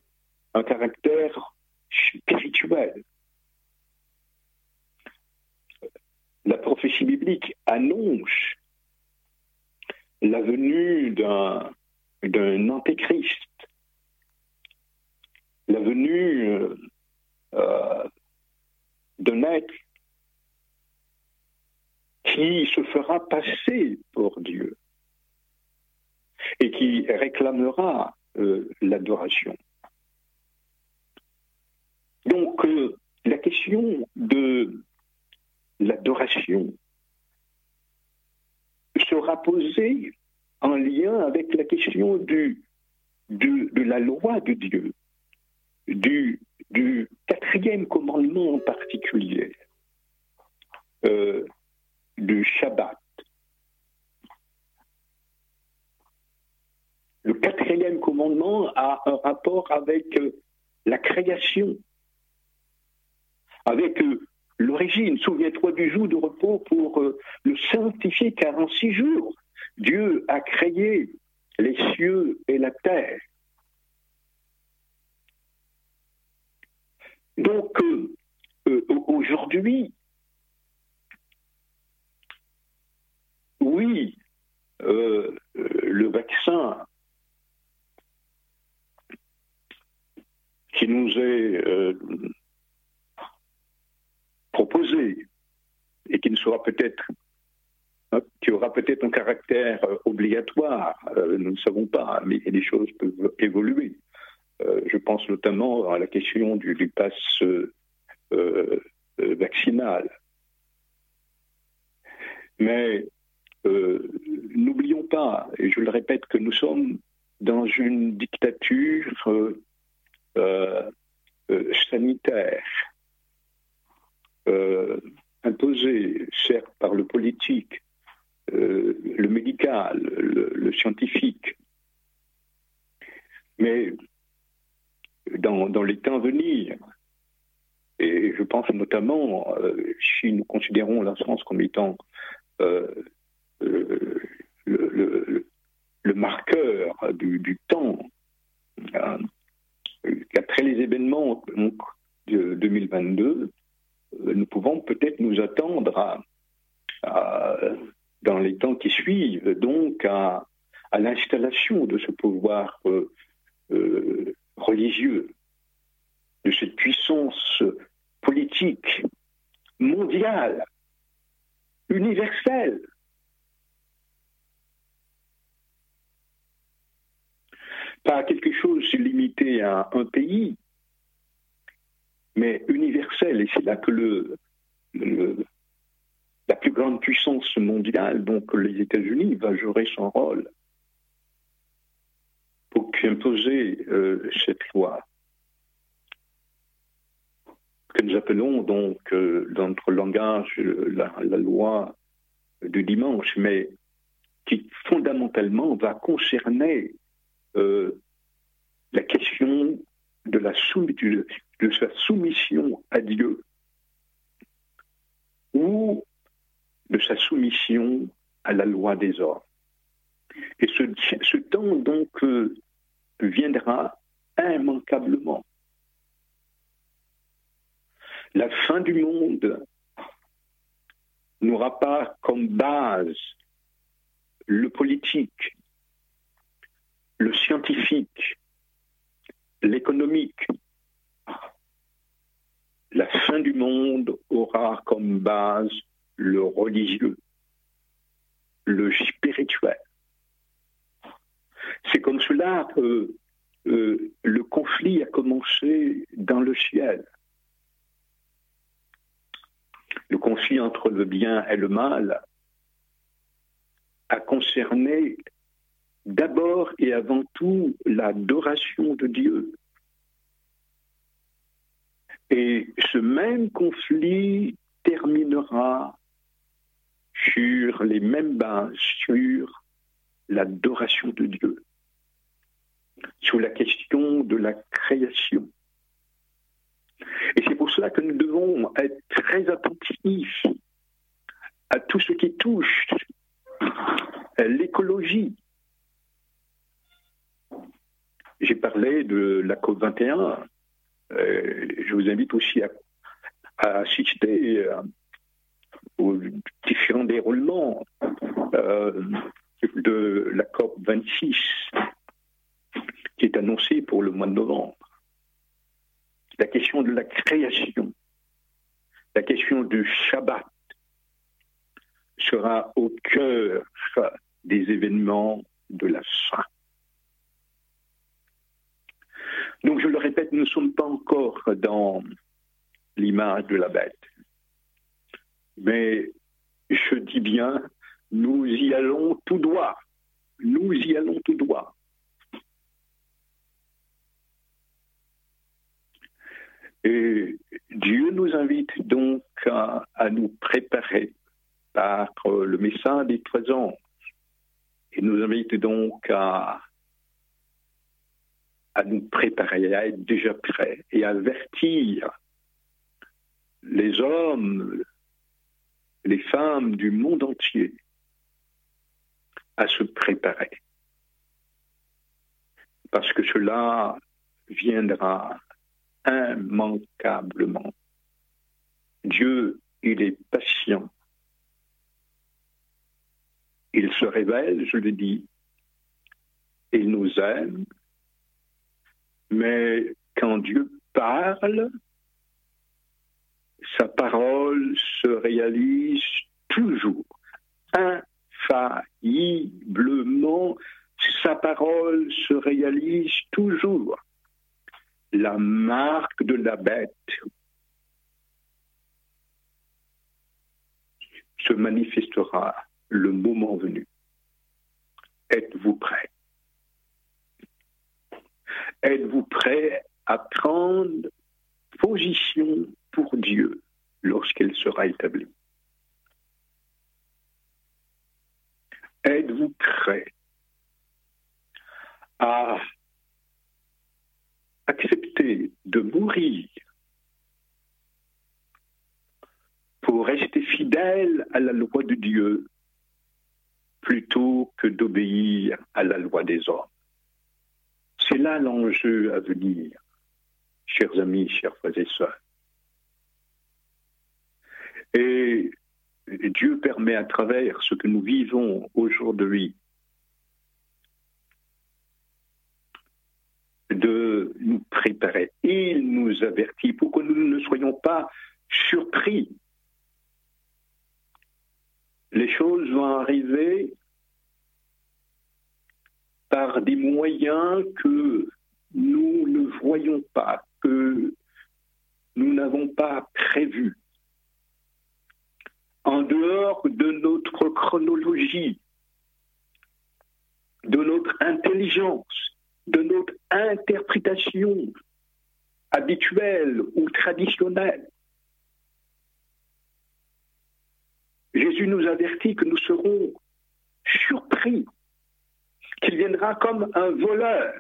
un caractère spirituel. La prophétie biblique annonce la venue d'un, d'un antéchrist, la venue euh, euh, d'un être qui se fera passer pour Dieu et qui réclamera euh, l'adoration. Donc la question de l'adoration sera posé en lien avec la question de la loi de Dieu, du, quatrième commandement en particulier, euh, du Shabbat. Le quatrième commandement a un rapport avec euh, la création, avec euh, l'origine. Souviens-toi du jour de repos pour le sanctifier, car en six jours, Dieu a créé les cieux et la terre. Donc, euh, aujourd'hui, oui, le vaccin qui nous est proposé et qui ne sera peut-être hein, qui aura peut-être un caractère euh, obligatoire, euh, nous ne savons pas, mais les choses peuvent évoluer. Euh, je pense notamment à la question du, du pass vaccinal. Mais n'oublions pas, et je le répète, que nous sommes dans une dictature sanitaire imposé, certes par le politique, euh, le médical, le, scientifique, mais dans, les temps à venir, et je pense notamment, euh, si nous considérons la France comme étant euh, le, marqueur du, temps, qu'après les événements de 2022, euh, nous pouvons peut-être nous attendre à, dans les temps qui suivent, donc à, l'installation de ce pouvoir euh, euh, religieux, de cette puissance politique mondiale, universelle. Pas quelque chose limité à un pays, mais universelle. Et c'est là que la plus grande puissance mondiale, donc les États-Unis, va jouer son rôle pour imposer euh, cette loi que nous appelons donc euh, dans notre langage la, loi du dimanche, mais qui fondamentalement va concerner euh, la question de la de sa soumission à Dieu ou de sa soumission à la loi des hommes. Et ce, temps donc euh, viendra immanquablement. La fin du monde n'aura pas comme base le politique, le scientifique, l'économique, la fin du monde aura comme base le religieux, le spirituel. C'est comme cela que euh, le conflit a commencé dans le ciel. Le conflit entre le bien et le mal a concerné d'abord et avant tout l'adoration de Dieu. Et ce même conflit terminera sur les mêmes bases, sur l'adoration de Dieu, sur la question de la création. Et c'est pour cela que nous devons être très attentifs à tout ce qui touche l'écologie. J'ai parlé de la COP21, euh, je vous invite aussi à, assister euh, aux différents déroulements euh, de la COP 26 qui est annoncée pour le mois de novembre. La question de la création, la question du Shabbat sera au cœur des événements de la fin. Donc, je le répète, nous ne sommes pas encore dans l'image de la bête. Mais je dis bien, nous y allons tout droit. Nous y allons tout droit. Et Dieu nous invite donc à, nous préparer par le message des trois anges. Il nous invite donc à à nous préparer, à être déjà prêts et à avertir les hommes, les femmes du monde entier à se préparer. Parce que cela viendra immanquablement. Dieu, il est patient. Il se révèle, je le dis, il nous aime, mais quand Dieu parle, sa parole se réalise toujours, infailliblement, sa parole se réalise toujours. La marque de la bête se manifestera le moment venu. Êtes-vous prêt? Êtes-vous prêt à prendre position pour Dieu lorsqu'elle sera établie? Êtes-vous prêt à accepter de mourir pour rester fidèle à la loi de Dieu plutôt que d'obéir à la loi des hommes? C'est là l'enjeu à venir, chers amis, chers frères et sœurs. Et Dieu permet à travers ce que nous vivons aujourd'hui de nous préparer. Il nous avertit pour que nous ne soyons pas surpris. Les choses vont arriver par des moyens que nous ne voyons pas, que nous n'avons pas prévus en dehors de notre chronologie, de notre intelligence, de notre interprétation habituelle ou traditionnelle. Jésus nous avertit que nous serons surpris, qu'il viendra comme un voleur.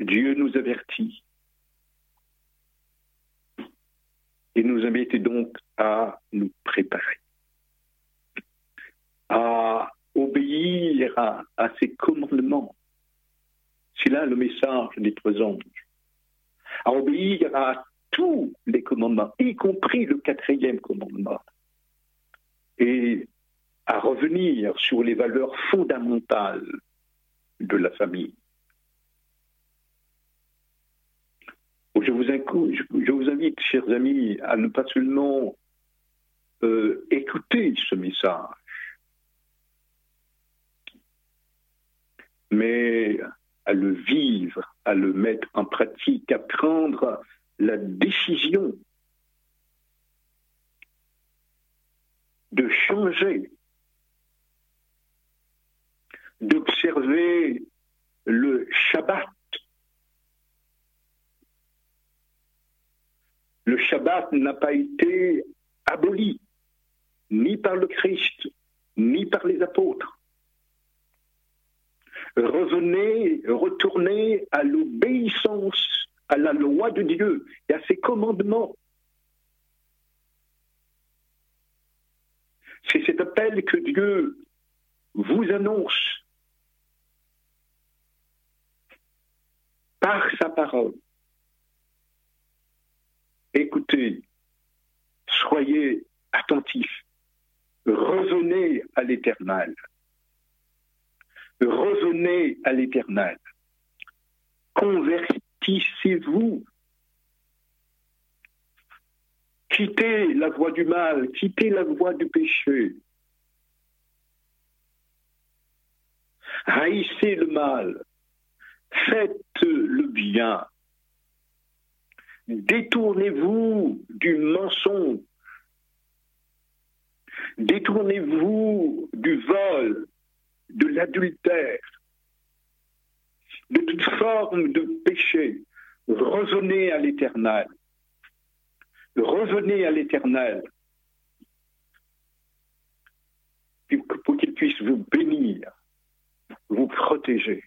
Dieu nous avertit et nous invite donc à nous préparer, à obéir à, ses commandements. C'est là le message des trois anges. À obéir à tous les commandements, y compris le quatrième commandement. Et à revenir sur les valeurs fondamentales de la famille. Je vous invite, chers amis, à ne pas seulement euh, écouter ce message, mais à le vivre, à le mettre en pratique, à prendre la décision de changer, d'observer le Shabbat le Shabbat n'a pas été aboli, ni par le Christ, ni par les apôtres. Revenez, retournez à l'obéissance à la loi de Dieu et à ses commandements. C'est cet appel que Dieu vous annonce par sa parole. Écoutez, soyez attentifs, revenez à l'éternel. Revenez à l'éternel. Convertissez-vous. Quittez la voie du mal, quittez la voie du péché. Haïssez le mal, faites le bien, Détournez-vous du mensonge. Détournez-vous du vol, de l'adultère, de toute forme de péché. Revenez à l'éternel. Revenez à l'éternel. Pour qu'il puisse vous bénir, vous protéger.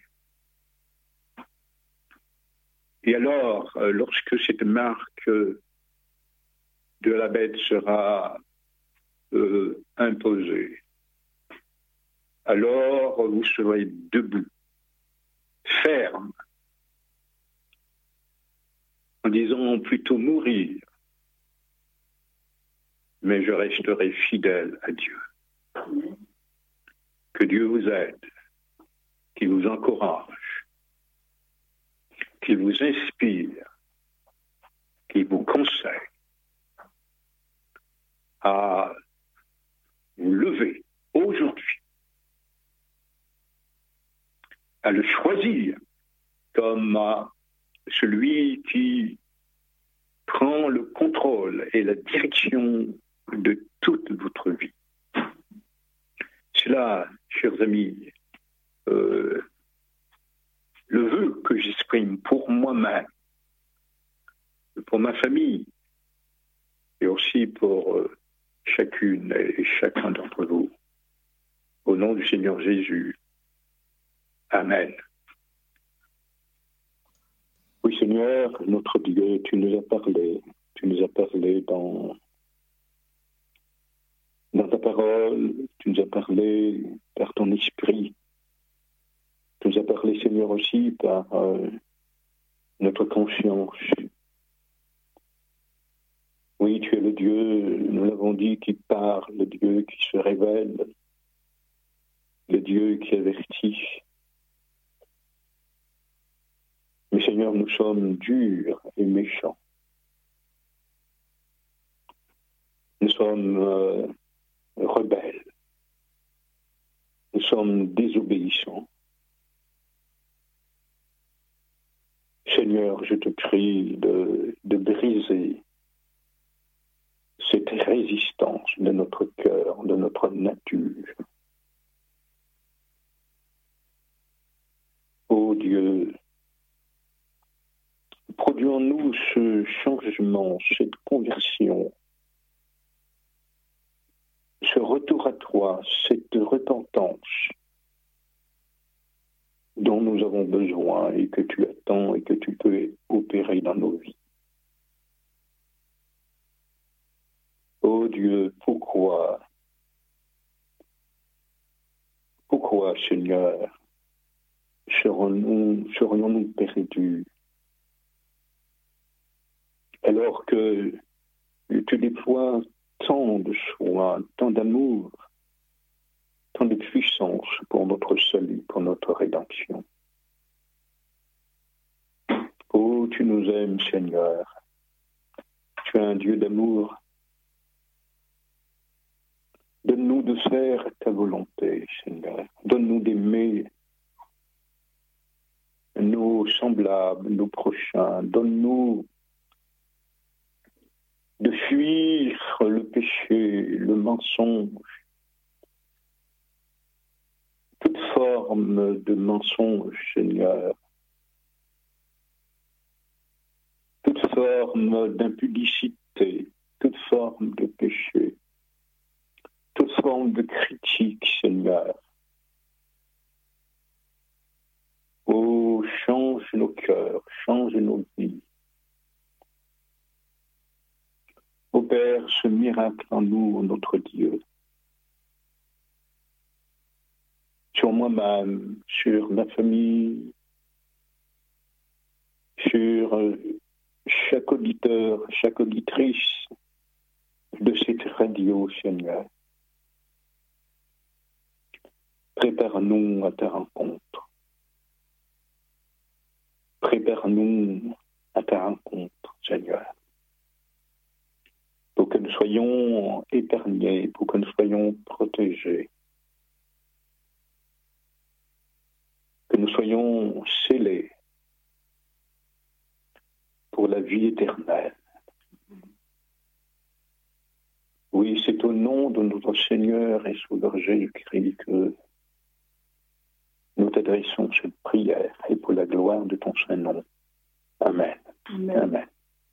Et alors, euh, lorsque cette marque euh, de la bête sera euh, imposée, alors vous serez debout, ferme, disant plutôt mourir, mais je resterai fidèle à Dieu. Que Dieu vous aide, qu'il vous encourage, qu'il vous inspire, qu'il vous conseille à vous lever aujourd'hui, à le choisir comme celui qui prend le contrôle et la direction de toute votre vie. Cela, chers amis, euh, le vœu que j'exprime pour moi-même, pour ma famille, et aussi pour euh, chacune et chacun d'entre vous. Au nom du Seigneur Jésus. Amen. Oui, Seigneur, notre Dieu, tu nous as parlé, tu nous as parlé dans, ta parole, tu nous as parlé par ton esprit, nous as parlé, Seigneur, aussi par euh, notre conscience. Oui, tu es le Dieu, nous l'avons dit, qui parle, le Dieu qui se révèle, le Dieu qui avertit. Mais Seigneur, nous sommes durs et méchants. Nous sommes euh, rebelles. Nous sommes désobéissants. Seigneur, je te prie de, briser cette résistance de notre cœur, de notre nature. Ô Dieu, produis en nous ce changement, cette conversion, ce retour à toi, cette repentance dont nous avons besoin et que tu attends et que tu peux opérer dans nos vies. Oh Dieu, pourquoi Pourquoi, Seigneur, serions-nous serions perdus? Alors que tu déploies tant de soins, tant d'amour, de puissance pour notre salut, pour notre rédemption. Oh, tu nous aimes, Seigneur. Tu es un Dieu d'amour Donne-nous de faire ta volonté, Seigneur. Donne-nous d'aimer nos semblables, nos prochains. Donne-nous de fuir le péché, le mensonge, toute forme de mensonge, Seigneur, toute forme d'impudicité, toute forme de péché toute forme de critique, Seigneur. Oh, change nos cœurs, change nos vies. Opère ce miracle en nous, notre Dieu. Sur moi-même, sur ma famille, sur chaque auditeur, chaque auditrice de cette radio, Seigneur. Prépare-nous à ta rencontre. Prépare-nous à ta rencontre, Seigneur. Pour que nous soyons épargnés, pour que nous soyons protégés. Que nous soyons scellés pour la vie éternelle. Oui, c'est au nom de notre Seigneur et Sauveur Jésus-Christ que nous t'adressons cette prière et pour la gloire de ton Saint-Nom. Amen. Amen.